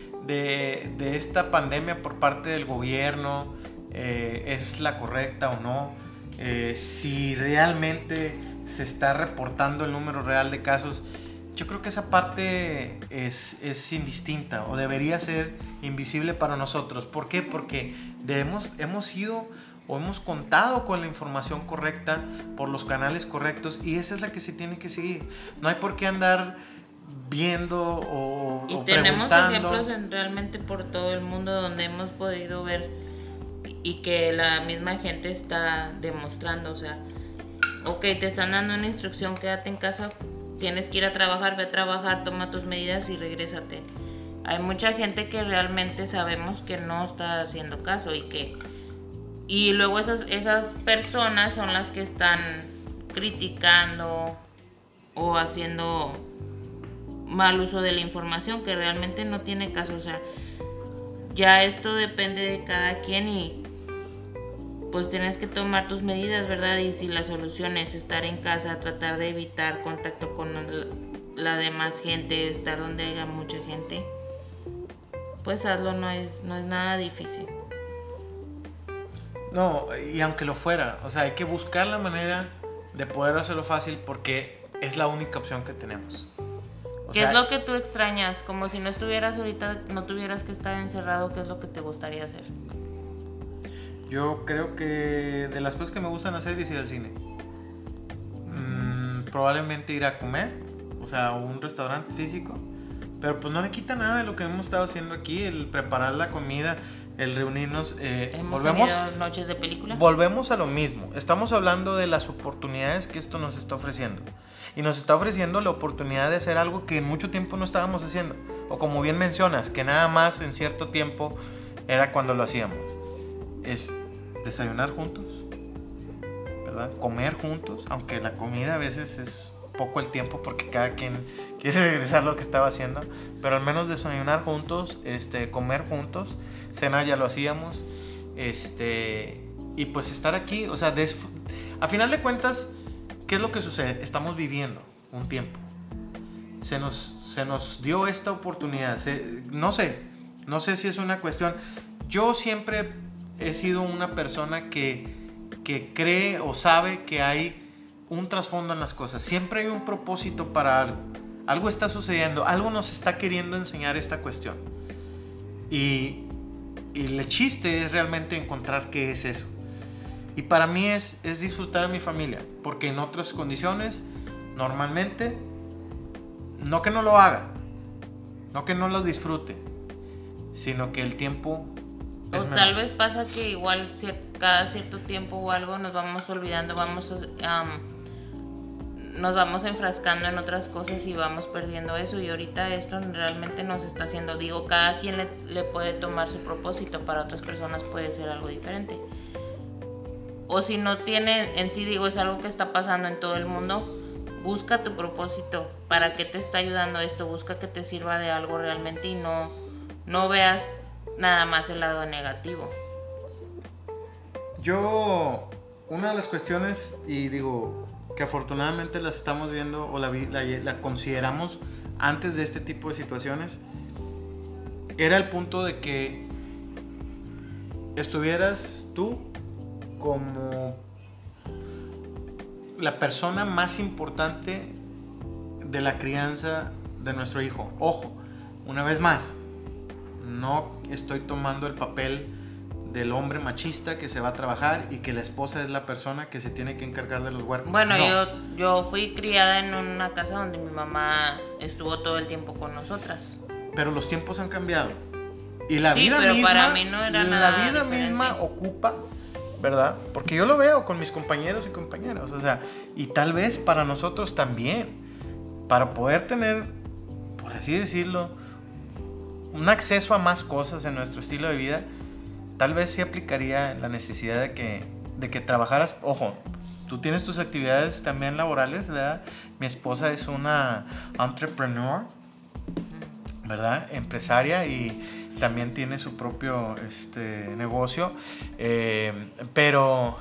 S1: esta pandemia por parte del gobierno eh, es la correcta o no, eh, si realmente se está reportando el número real de casos. Yo creo que esa parte es indistinta o debería ser invisible para nosotros. ¿Por qué? Porque debemos, hemos ido o hemos contado con la información correcta por los canales correctos y esa es la que se tiene que seguir. No hay por qué andar viendo o,
S2: y tenemos ejemplos realmente por todo el mundo donde hemos podido ver y que la misma gente está demostrando, o sea, ok, te están dando una instrucción, quédate en casa, tienes que ir a trabajar, ve a trabajar, toma tus medidas y regrésate. Hay mucha gente que realmente sabemos que no está haciendo caso y que y luego esas, esas personas son las que están criticando o haciendo mal uso de la información que realmente no tiene caso. O sea, ya esto depende de cada quien y pues tienes que tomar tus medidas, ¿verdad? Y si la solución es estar en casa, tratar de evitar contacto con la demás gente, estar donde haya mucha gente, pues hazlo, no es, no es nada difícil.
S1: No, y aunque lo fuera, o sea, hay que buscar la manera de poder hacerlo fácil porque es la única opción que tenemos.
S2: ¿Qué es lo que tú extrañas? Como si no estuvieras ahorita, no tuvieras que estar encerrado, ¿qué es lo que te gustaría hacer?
S1: Yo creo que de las cosas que me gustan hacer es ir al cine. Mm, probablemente ir a comer, o sea, un restaurante físico. Pero pues no me quita nada de lo que hemos estado haciendo aquí, el preparar la comida el reunirnos.
S2: Eh, volvemos, noches de película.
S1: Volvemos a lo mismo. Estamos hablando de las oportunidades que esto nos está ofreciendo. Y nos está ofreciendo la oportunidad de hacer algo que en mucho tiempo no estábamos haciendo. O como bien mencionas, que nada más en cierto tiempo era cuando lo hacíamos. Es desayunar juntos, ¿verdad? Comer juntos, aunque la comida a veces es poco el tiempo porque cada quien quiere regresar lo que estaba haciendo, pero al menos desayunar juntos, este, comer juntos, cena ya lo hacíamos, este, y pues estar aquí, o sea, a final de cuentas, ¿qué es lo que sucede? Estamos viviendo un tiempo. Se nos, se nos dio esta oportunidad, no sé, no sé si es una cuestión, yo siempre he sido una persona que, que cree o sabe que hay un trasfondo en las cosas. Siempre hay un propósito para algo. Algo está sucediendo, algo nos está queriendo enseñar esta cuestión. Y, el chiste es realmente encontrar qué es eso. Y para mí es, es disfrutar de mi familia, porque en otras condiciones, normalmente, no que no lo haga, no que no los disfrute, sino que el tiempo...
S2: o tal vez pasa que igual cada cierto tiempo o algo nos vamos olvidando, vamos a nos vamos enfrascando en otras cosas y vamos perdiendo eso y ahorita esto realmente nos está haciendo, digo, cada quien le, puede tomar su propósito, para otras personas puede ser algo diferente. O si no tiene, en sí digo, es algo que está pasando en todo el mundo, busca tu propósito, para qué te está ayudando esto, busca que te sirva de algo realmente y no, no veas nada más el lado negativo.
S1: Yo, una de las cuestiones, y digo, que afortunadamente las estamos viendo o la, la, consideramos antes de este tipo de situaciones, era el punto de que estuvieras tú como la persona más importante de la crianza de nuestro hijo. Ojo, una vez más, no estoy tomando el papel del hombre machista que se va a trabajar y que la esposa es la persona que se tiene que encargar de los huertos.
S2: Bueno, yo, yo fui criada en una casa donde mi mamá estuvo todo el tiempo con nosotras.
S1: Pero los tiempos han cambiado. Y la vida misma, para mí no era la vida misma ocupa, ¿verdad? Porque yo lo veo con mis compañeros y compañeras, o sea, y tal vez para nosotros también, para poder tener, por así decirlo, un acceso a más cosas en nuestro estilo de vida, tal vez sí aplicaría la necesidad de que, de que trabajaras, ojo, tú tienes tus actividades también laborales, ¿verdad? Mi esposa es una entrepreneur, ¿verdad? Empresaria y también tiene su propio este, negocio, eh, pero,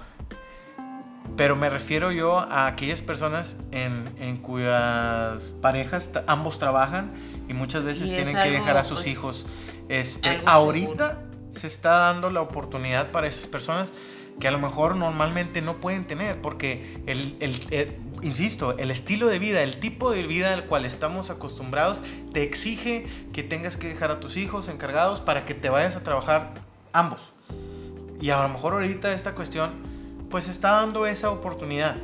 S1: pero me refiero yo a aquellas personas en, en cuyas parejas ambos trabajan y muchas veces tienen que dejar a sus pues, hijos. Este, ahorita se está dando la oportunidad para esas personas que a lo mejor normalmente no pueden tener, porque el, el, insisto, el estilo de vida, el tipo de vida al cual estamos acostumbrados, te exige que tengas que dejar a tus hijos encargados para que te vayas a trabajar ambos. Y a lo mejor ahorita esta cuestión, pues está dando esa oportunidad.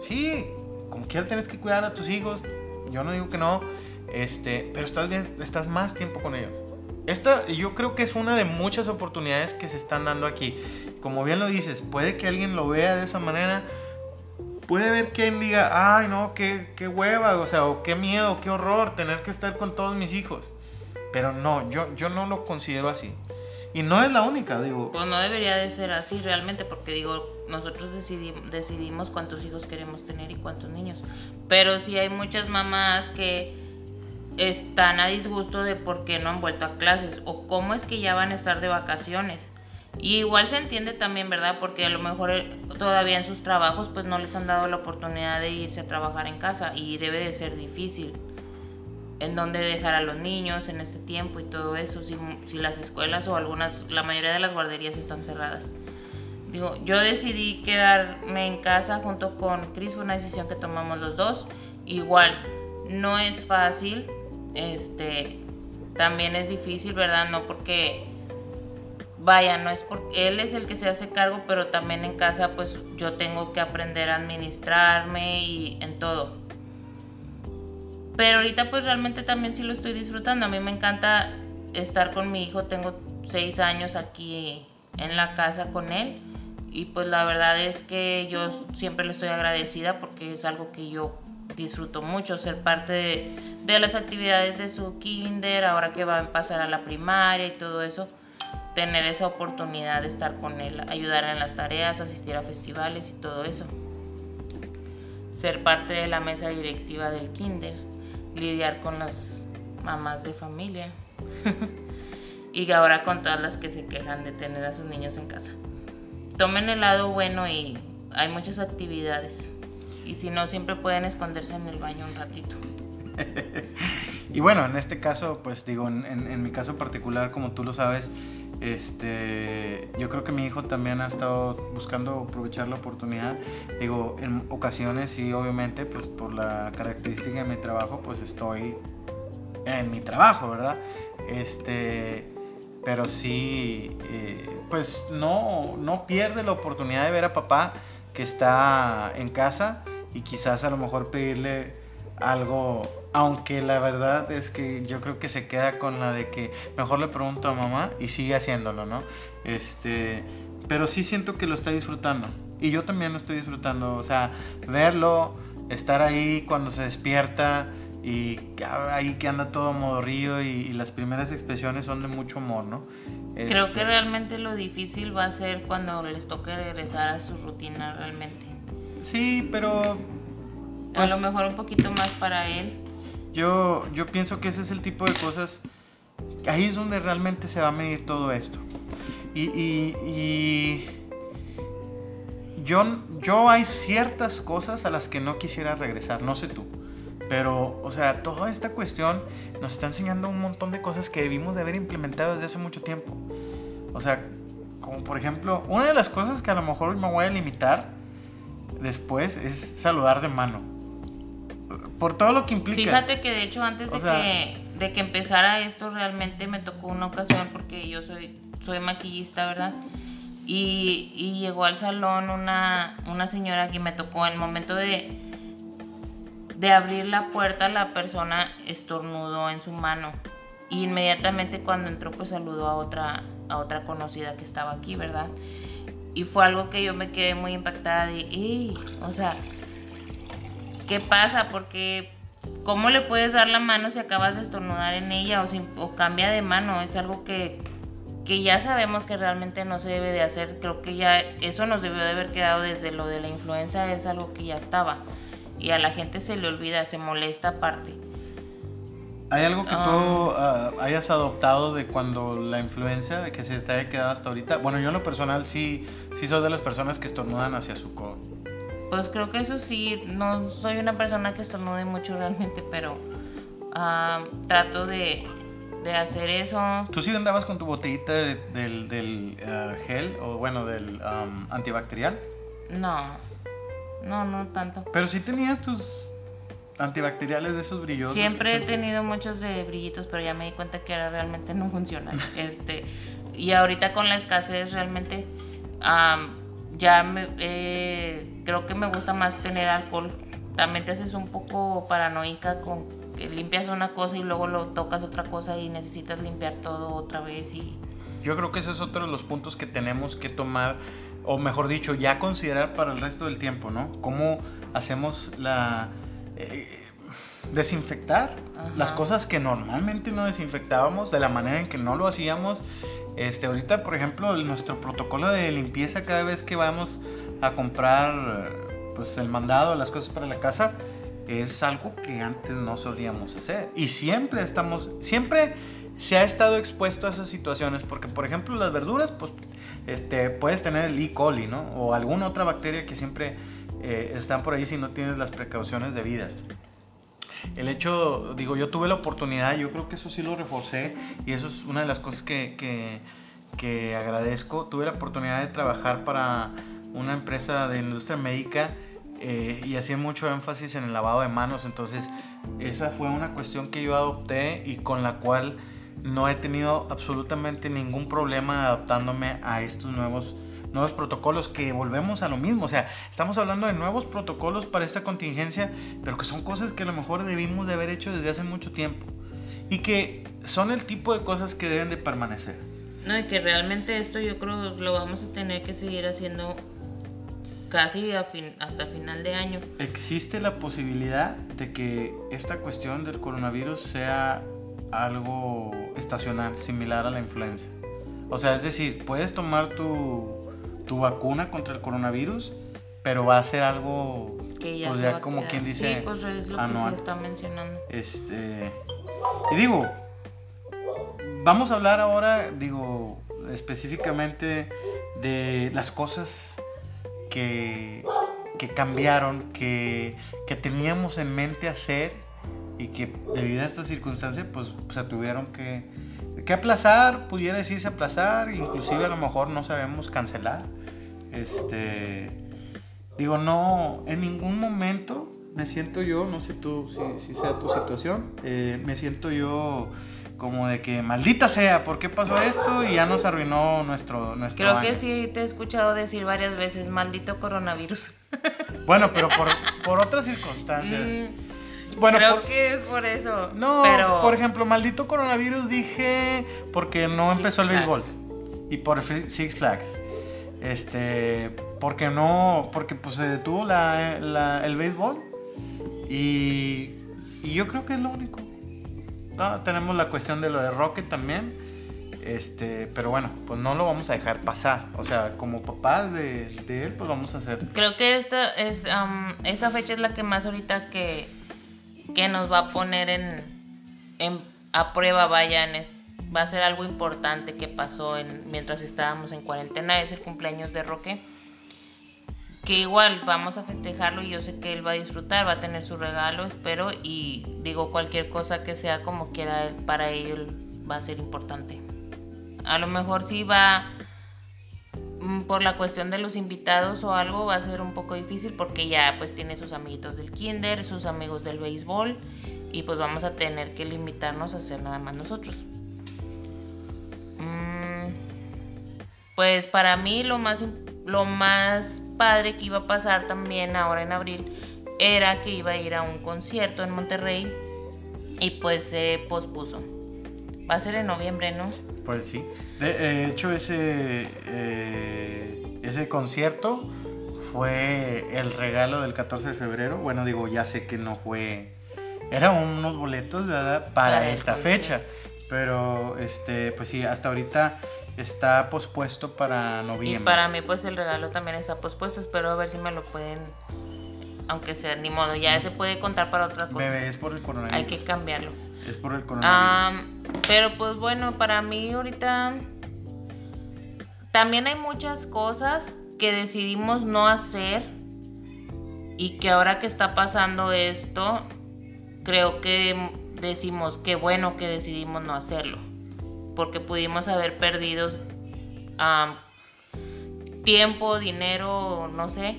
S1: Sí, como quiera tienes que cuidar a tus hijos, yo no digo que no, este, pero estás bien, estás más tiempo con ellos. Esta yo creo que es una de muchas oportunidades que se están dando aquí. Como bien lo dices, puede que alguien lo vea de esa manera. Puede ver quien diga, ay no, qué, qué hueva, o sea, o qué miedo, qué horror tener que estar con todos mis hijos. Pero no, yo, yo no lo considero así. Y no es la única, digo.
S2: Pues no debería de ser así realmente, porque digo, nosotros decidimos cuántos hijos queremos tener y cuántos niños. Pero sí hay muchas mamás que están a disgusto de por qué no han vuelto a clases o cómo es que ya van a estar de vacaciones. Y igual se entiende también, ¿verdad? Porque a lo mejor eh, todavía en sus trabajos pues no les han dado la oportunidad de irse a trabajar en casa y debe de ser difícil. En dónde dejar a los niños en este tiempo y todo eso, si, si las escuelas o algunas, la mayoría de las guarderías están cerradas. Digo, yo decidí quedarme en casa junto con Chris, fue una decisión que tomamos los dos. Igual, no es fácil, este, también es difícil, ¿verdad? No porque, vaya, no es porque él es el que se hace cargo, pero también en casa pues yo tengo que aprender a administrarme y en todo. Pero ahorita pues realmente también sí lo estoy disfrutando. A mí me encanta estar con mi hijo, tengo seis años aquí en la casa con él. Y pues la verdad es que yo siempre le estoy agradecida porque es algo que yo disfruto mucho, ser parte de, de las actividades de su kinder, ahora que va a pasar a la primaria y todo eso, tener esa oportunidad de estar con él, ayudar en las tareas, asistir a festivales y todo eso. Ser parte de la mesa directiva del kinder, lidiar con las mamás de familia y ahora con todas las que se quejan de tener a sus niños en casa. Tomen el lado bueno y hay muchas actividades. Y si no, siempre pueden esconderse en el baño un ratito.
S1: y bueno, en este caso, pues digo, en, mi caso particular, como tú lo sabes, este, yo creo que mi hijo también ha estado buscando aprovechar la oportunidad. Digo, en ocasiones sí, obviamente, pues por la característica de mi trabajo, pues estoy en mi trabajo, ¿verdad? Este, pero sí, eh, pues no, no pierde la oportunidad de ver a papá que está en casa y quizás a lo mejor pedirle algo, aunque la verdad es que yo creo que se queda con la de que mejor le pregunto a mamá y sigue haciéndolo, ¿no? Este, pero sí siento que lo está disfrutando y yo también lo estoy disfrutando, o sea, verlo, estar ahí cuando se despierta y ahí que anda todo modorrío y, y las primeras expresiones son de mucho amor, ¿no?
S2: Creo que este realmente lo difícil va a ser cuando les toque regresar a su rutina realmente.
S1: Sí, pero
S2: a lo pues, mejor un poquito más para él.
S1: Yo, yo pienso que ese es el tipo de cosas, ahí es donde realmente se va a medir todo esto. Y, y, yo, yo hay ciertas cosas a las que no quisiera regresar, no sé tú. Pero, o sea, toda esta cuestión nos está enseñando un montón de cosas que debimos de haber implementado desde hace mucho tiempo. O sea, como por ejemplo, una de las cosas que a lo mejor me voy a limitar después es saludar de mano por todo lo que implica.
S2: Fíjate que de hecho antes de, que, de que empezara esto realmente me tocó una ocasión porque yo soy, soy maquillista, ¿verdad? Y, y llegó al salón una, una señora que me tocó en el momento de, de abrir la puerta, la persona estornudó en su mano. Y inmediatamente cuando entró pues saludó a otra, a otra conocida que estaba aquí, ¿verdad? Y fue algo que yo me quedé muy impactada de, o sea, ¿qué pasa? Porque ¿cómo le puedes dar la mano si acabas de estornudar en ella o, si, o cambia de mano? Es algo que, que ya sabemos que realmente no se debe de hacer. Creo que ya eso nos debió de haber quedado desde lo de la influenza, es algo que ya estaba. Y a la gente se le olvida, se molesta aparte.
S1: ¿Hay algo que tú ah, hayas adoptado de cuando la influencia, que se te haya quedado hasta ahorita? Bueno, yo en lo personal sí, sí soy de las personas que estornudan hacia su codo.
S2: Pues creo que eso sí, no soy una persona que estornude mucho realmente, pero ah, trato de, de hacer eso.
S1: ¿Tú sí andabas con tu botellita de- del, del, ah, gel o bueno, del antibacterial?
S2: No, no, no tanto.
S1: Pero sí tenías tus antibacteriales de esos brillosos. que
S2: Siempre he tenido muchos de brillitos, pero ya me di cuenta que ahora realmente no funcionan. este, y ahorita con la escasez realmente ya me, eh, creo que me gusta más tener alcohol. También te haces un poco paranoica con que limpias una cosa y luego lo tocas otra cosa y necesitas limpiar todo otra vez y
S1: Yo creo que ese es otro de los puntos que tenemos que tomar, o mejor dicho, ya considerar para el resto del tiempo, ¿no? ¿Cómo hacemos la... eh, desinfectar
S2: Ajá.
S1: las cosas que normalmente no desinfectábamos, de la manera en que no lo hacíamos. Este, ahorita, por ejemplo, nuestro protocolo de limpieza cada vez que vamos a comprar pues, el mandado, las cosas para la casa, es algo que antes no solíamos hacer. Y siempre estamos, siempre se ha estado expuesto a esas situaciones, porque por ejemplo las verduras, pues este, puedes tener el E. coli, ¿no? O alguna otra bacteria que siempre eh, están por ahí si no tienes las precauciones debidas. El hecho, digo, yo tuve la oportunidad, yo creo que eso sí lo reforcé y eso es una de las cosas que, que agradezco. Tuve la oportunidad de trabajar para una empresa de industria médica eh, y hacía mucho énfasis en el lavado de manos, entonces esa fue una cuestión que yo adopté y con la cual no he tenido absolutamente ningún problema adaptándome a estos nuevos nuevos protocolos que volvemos a lo mismo, o sea, estamos hablando de nuevos protocolos para esta contingencia, pero que son cosas que a lo mejor debimos de haber hecho desde hace mucho tiempo y que son el tipo de cosas que deben de permanecer.
S2: No, y que realmente esto yo creo lo vamos a tener que seguir haciendo casi a fin, hasta final de año.
S1: ¿Existe la posibilidad de que esta cuestión del coronavirus sea algo estacional, similar a la influenza? O sea, es decir, puedes tomar tu, tu vacuna contra el coronavirus, pero va a ser algo,
S2: Que ya
S1: pues ya como quien dice,
S2: Sí, pues es lo que
S1: anual.
S2: se está mencionando.
S1: Este. Y digo, vamos a hablar ahora, digo, específicamente de las cosas que, que cambiaron, que, que teníamos en mente hacer y que debido a esta circunstancia, pues se tuvieron que, que aplazar, pudiera decirse aplazar, inclusive a lo mejor no sabemos cancelar. Este. Digo, no, en ningún momento me siento yo, no sé tú si, si sea tu situación, eh, me siento yo como de que maldita sea, ¿por qué pasó esto? Y ya nos arruinó nuestro, nuestro
S2: Creo
S1: año.
S2: que sí te he escuchado decir varias veces, maldito coronavirus.
S1: Bueno, pero por, por otras circunstancias.
S2: Mm,
S1: bueno,
S2: Creo
S1: por-
S2: que es por eso.
S1: no,
S2: pero
S1: por ejemplo, maldito coronavirus dije porque no
S2: Six
S1: empezó el béisbol. Y por Six Flags. Este, porque no, porque pues se detuvo la, la- el béisbol. Y, y yo creo que es lo único. Tenemos la cuestión de lo de Rocket también. Este, pero bueno, pues no lo vamos a dejar pasar. O sea, como papás de, él, pues vamos a hacer.
S2: creo que esta es am, esa fecha es la que más ahorita que, que nos va a poner en, en a prueba, vaya, en va a ser algo importante que pasó en, mientras estábamos en cuarentena, es el cumpleaños de Roque. Que igual vamos a festejarlo y yo sé que él va a disfrutar, va a tener su regalo, espero, y digo cualquier cosa que sea como quiera para él va a ser importante. A lo mejor sí va mm, por la cuestión de los invitados o algo va a ser un poco difícil porque ya pues tiene sus amiguitos del kinder, sus amigos del béisbol y pues vamos a tener que limitarnos a hacer nada más nosotros. Mm, Pues para mí lo más, im- lo más padre que iba a pasar también ahora en abril era que iba a ir a un concierto en Monterrey y pues se pospuso. Va a ser en noviembre, ¿no?
S1: Pues sí. De eh, hecho, ese, eh, ese concierto fue el regalo del 14 de febrero. Bueno, digo, ya sé que no fue eran unos boletos, ¿verdad? Para, esta fecha. Pero, este, pues sí, hasta ahorita está pospuesto para noviembre.
S2: Y para mí, pues el regalo también está pospuesto. Espero a ver si me lo pueden. Aunque sea, ni modo, ya se puede contar para otra cosa.
S1: Bebé, es por el coronavirus.
S2: Hay que cambiarlo.
S1: Es por el coronavirus.
S2: pero pues bueno, para mí ahorita. También hay muchas cosas que decidimos no hacer. Y que ahora que está pasando esto, creo que decimos que bueno que decidimos no hacerlo, porque pudimos haber perdido tiempo, dinero, no sé.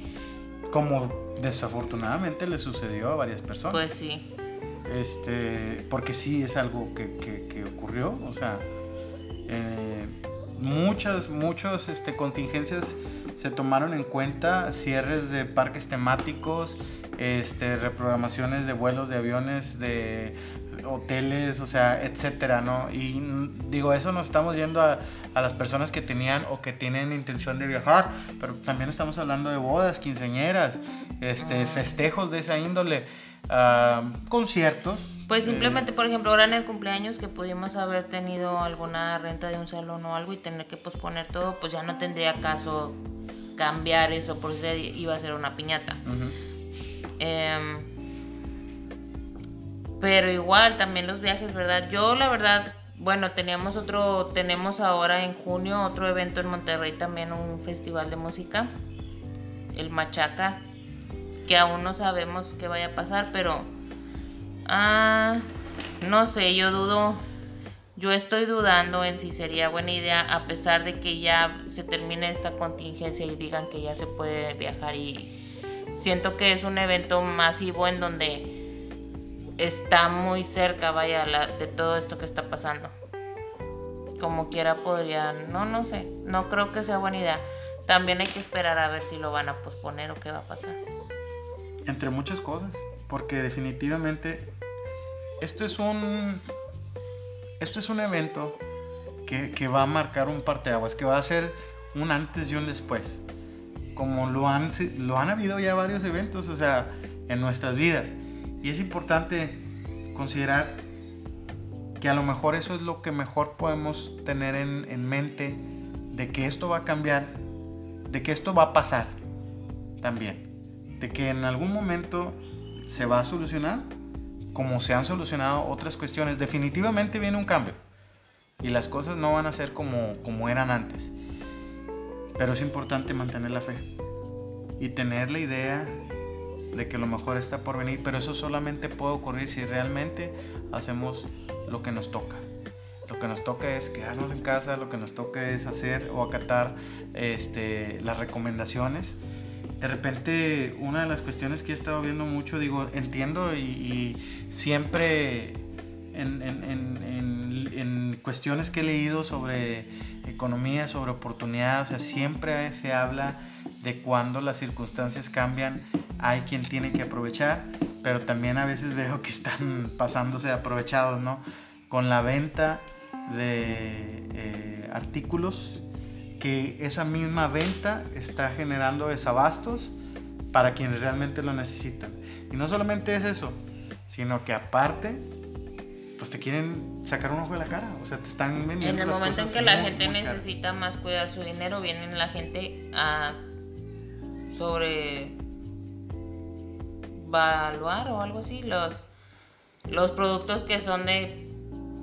S1: Como desafortunadamente le sucedió a varias personas.
S2: Pues sí.
S1: Este, porque sí es algo que, que, ocurrió, o sea, eh, muchas, muchas este, contingencias se tomaron en cuenta, cierres de parques temáticos, este, reprogramaciones de vuelos de aviones, de hoteles, o sea, etcétera, ¿no? Y digo, eso nos estamos yendo a, a, las personas que tenían o que tienen intención de viajar, pero también estamos hablando de bodas, quinceañeras, este, festejos de esa índole, conciertos.
S2: Pues eh, simplemente, por ejemplo, ahora en el cumpleaños que pudimos haber tenido alguna renta de un salón o algo y tener que posponer todo, pues ya no tendría caso cambiar eso por ser iba a ser una piñata. Pero igual también los viajes, ¿verdad? Yo la verdad, bueno, teníamos otro, tenemos ahora en junio otro evento en Monterrey también, un festival de música, el Machaca, que aún no sabemos qué vaya a pasar, pero ah, no sé, yo dudo, yo estoy dudando en si sería buena idea, a pesar de que ya se termine esta contingencia y digan que ya se puede viajar y siento que es un evento masivo en donde está muy cerca, vaya, de todo esto que está pasando. Como quiera podría, no, no sé, no creo que sea buena idea. También hay que esperar a ver si lo van a posponer o qué va a pasar.
S1: Entre muchas cosas, porque definitivamente esto es un, esto es un evento que, que va a marcar un parteaguas, que va a ser un antes y un después como lo han, lo han habido ya varios eventos, o sea, en nuestras vidas. Y es importante considerar que a lo mejor eso es lo que mejor podemos tener en, en mente, de que esto va a cambiar, de que esto va a pasar también, de que en algún momento se va a solucionar, como se han solucionado otras cuestiones. Definitivamente viene un cambio y las cosas no van a ser como, como eran antes. Pero es importante mantener la fe y tener la idea de que lo mejor está por venir, pero eso solamente puede ocurrir si realmente hacemos lo que nos toca. Lo que nos toca es quedarnos en casa, lo que nos toca es hacer o acatar este, las recomendaciones. De repente, una de las cuestiones que he estado viendo mucho, digo, entiendo y, siempre en, en, en, en, cuestiones que he leído sobre economía, sobre oportunidades, o sea, siempre se habla de cuando las circunstancias cambian, hay quien tiene que aprovechar, pero también a veces veo que están pasándose aprovechados, ¿no? Con la venta de eh, artículos que esa misma venta está generando desabastos para quienes realmente lo necesitan. Y no solamente es eso, sino que aparte pues te quieren sacar un ojo de la cara, o sea, te están vendiendo.
S2: En el momento en que la gente necesita más cuidar su dinero, vienen la gente a sobre evaluar o algo así los los productos que son de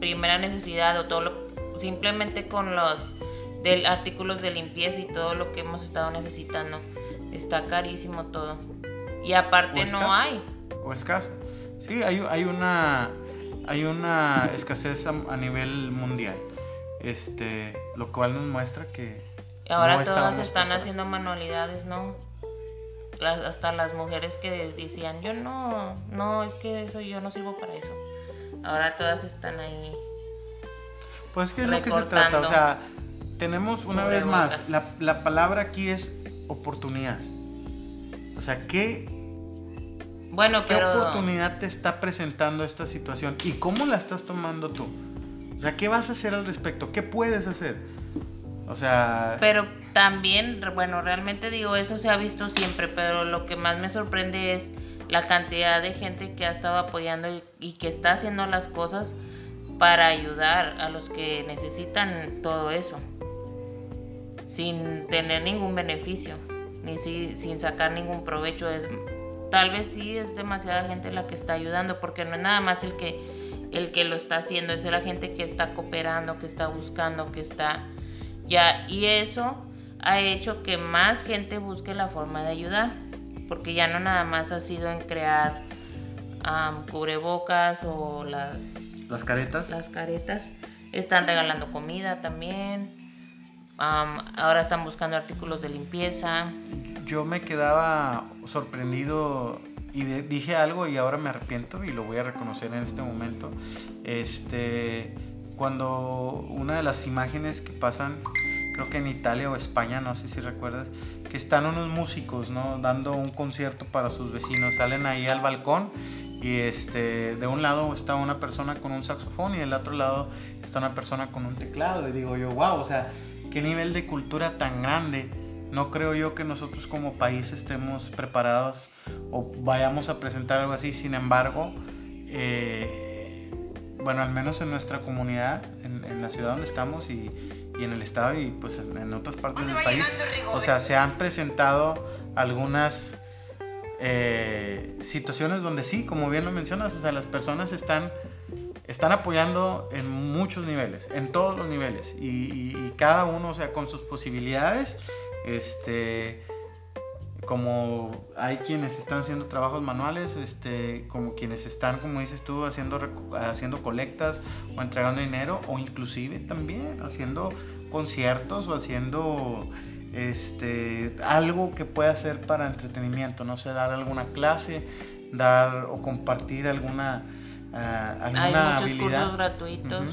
S2: primera necesidad o todo lo, simplemente con los del artículos de limpieza y todo lo que hemos estado necesitando. Está carísimo todo. Y aparte no hay.
S1: O escaso. Sí hay, hay una hay una escasez a, nivel mundial. Este, lo cual nos muestra que
S2: ahora todas están haciendo manualidades, ¿no? Hasta las mujeres que decían, yo no, no, es que eso yo no sirvo para eso. Ahora todas están ahí.
S1: Pues que es lo que se trata, o sea, tenemos una vez más, la, la palabra aquí es oportunidad. O sea, ¿qué
S2: bueno,
S1: ¿Qué oportunidad te está presentando esta situación y cómo la estás tomando tú? O sea, ¿qué vas a hacer al respecto? ¿Qué puedes hacer? O sea...
S2: Pero también, bueno, realmente digo, eso se ha visto siempre, pero lo que más me sorprende es la cantidad de gente que ha estado apoyando y, que está haciendo las cosas para ayudar a los que necesitan todo eso, sin tener ningún beneficio, ni si- sin sacar ningún provecho. Es, tal vez sí es demasiada gente la que está ayudando, porque no es nada más el que, el que lo está haciendo, es la gente que está cooperando, que está buscando, que está ya, y eso ha hecho que más gente busque la forma de ayudar, porque ya no nada más ha sido en crear am, cubrebocas o las,
S1: Las caretas.
S2: las caretas, están regalando comida también, am, ahora están buscando artículos de limpieza.
S1: Yo me quedaba sorprendido y de- dije algo y ahora me arrepiento y lo voy a reconocer en este momento. Este, cuando una de las imágenes que pasan, creo que en Italia o España, no sé si recuerdas, que están unos músicos, ¿no? Dando un concierto para sus vecinos. Salen ahí al balcón y este, de un lado está una persona con un saxofón y del otro lado está una persona con un teclado. Y digo yo, wow, o sea, qué nivel de cultura tan grande. No creo yo que nosotros como país estemos preparados o vayamos a presentar algo así. Sin embargo, eh, bueno, al menos en nuestra comunidad, en, en la ciudad donde estamos y, y en el estado y pues en, en otras partes del país, o sea, se han presentado algunas eh, situaciones donde sí, como bien lo mencionas, o sea, las personas están, están apoyando en muchos niveles, en todos los niveles, y, y- y cada uno, o sea, con sus posibilidades, este, como hay quienes están haciendo trabajos manuales, este, como quienes están, como dices tú, haciendo, haciendo colectas o entregando dinero, o inclusive también haciendo conciertos o haciendo este, algo que pueda ser para entretenimiento, no sé, dar alguna clase, dar o compartir alguna, ah,
S2: Hay
S1: alguna
S2: muchos
S1: habilidad.
S2: cursos gratuitos.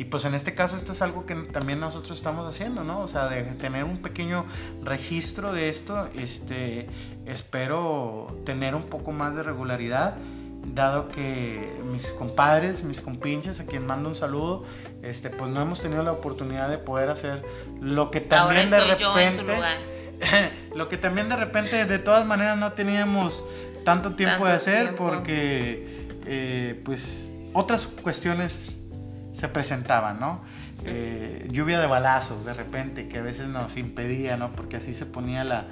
S1: Y pues en este caso esto es algo que también nosotros estamos haciendo, ¿no? O sea, de tener un pequeño registro de esto, este, espero tener un poco más de regularidad, dado que mis compadres, mis compinches, a quien mando un saludo, este, pues no hemos tenido la oportunidad de poder hacer lo que
S2: Ahora
S1: también de
S2: estoy yo en su
S1: repente,
S2: lugar.
S1: lo que también de repente, de todas maneras, no teníamos tanto tiempo de hacer
S2: tiempo.
S1: porque, eh, pues, otras cuestiones se presentaban, ¿no? Eh, lluvia de balazos de repente que a veces nos impedía, ¿no? Porque así se ponía la,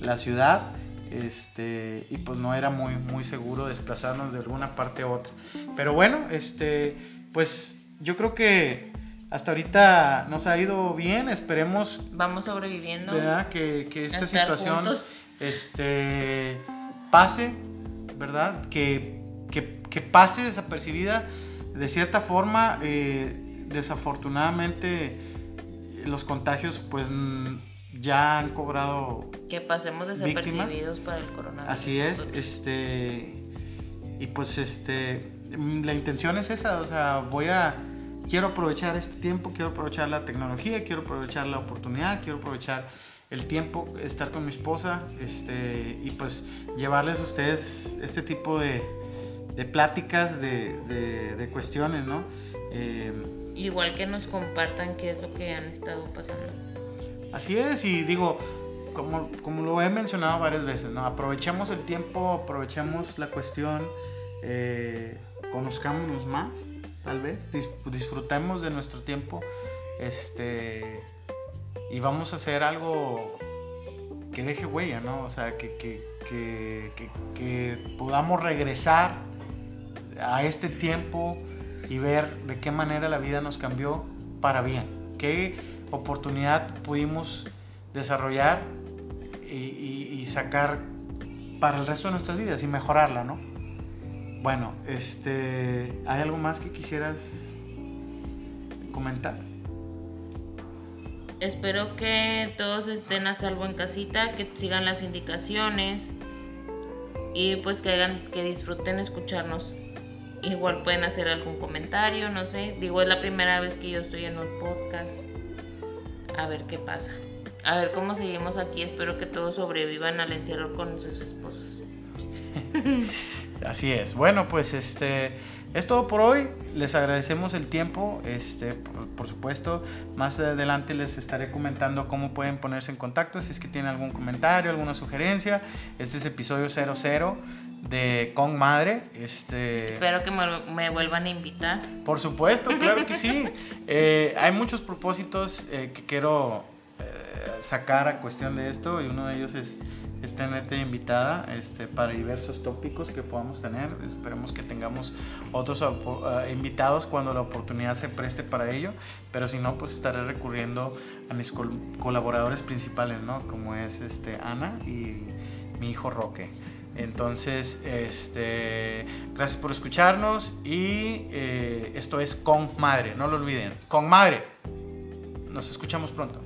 S1: la ciudad este, y pues no era muy, muy seguro desplazarnos de alguna parte a otra. Pero bueno, este, pues yo creo que hasta ahorita nos ha ido bien, esperemos
S2: Vamos sobreviviendo.
S1: ¿verdad? Que, que esta situación
S2: juntos.
S1: este, pase, ¿verdad? Que, que, que pase desapercibida. De cierta forma, eh, desafortunadamente, los contagios pues ya han cobrado
S2: Que pasemos
S1: Víctimas.
S2: desapercibidos para el coronavirus.
S1: Así es, este y pues este mm, la intención es esa, o sea, voy a quiero aprovechar este tiempo, quiero aprovechar la tecnología, quiero aprovechar la oportunidad, quiero aprovechar el tiempo, estar con mi esposa, este y pues llevarles a ustedes este tipo de, de pláticas, de, de- de cuestiones, ¿no? Eh,
S2: Igual que nos compartan qué es lo que han estado pasando.
S1: Así es, y digo, como, como lo he mencionado varias veces, ¿no? Aprovechemos el tiempo, aprovechemos la cuestión, eh, conozcámonos más, tal vez, dis- disfrutemos de nuestro tiempo, este, y vamos a hacer algo que deje huella, ¿no? O sea, que, que, que, que- que podamos regresar a este tiempo y ver de qué manera la vida nos cambió para bien. Qué oportunidad pudimos desarrollar y, sacar para el resto de nuestras vidas y mejorarla, ¿no? Bueno, este, ¿hay algo más que quisieras comentar?
S2: Espero que todos estén a salvo en casita, que sigan las indicaciones y pues que hagan, que disfruten escucharnos. Igual pueden hacer algún comentario, no sé. Digo, es la primera vez que yo estoy en un podcast. A ver qué pasa. A ver cómo seguimos aquí. Espero que todos sobrevivan al encierro con sus esposos.
S1: Así es. Bueno, pues este es todo por hoy. Les agradecemos el tiempo. Este, por, por supuesto, más adelante les estaré comentando cómo pueden ponerse en contacto si es que tienen algún comentario, alguna sugerencia. Este es episodio 00 de Con Madre. Este,
S2: Espero que me, me vuelvan a invitar.
S1: Por supuesto, claro que sí. Eh, hay muchos propósitos eh, que quiero eh, sacar a cuestión de esto y uno de ellos es, es tenerte invitada este, para diversos tópicos que podamos tener. Esperemos que tengamos otros invitados cuando la oportunidad se preste para ello, pero si no, pues estaré recurriendo a mis col- colaboradores principales, ¿no? Como es este, Ana y mi hijo Roque. Entonces, este, gracias por escucharnos y eh, esto es Con Madre, no lo olviden. Con Madre. Nos escuchamos pronto.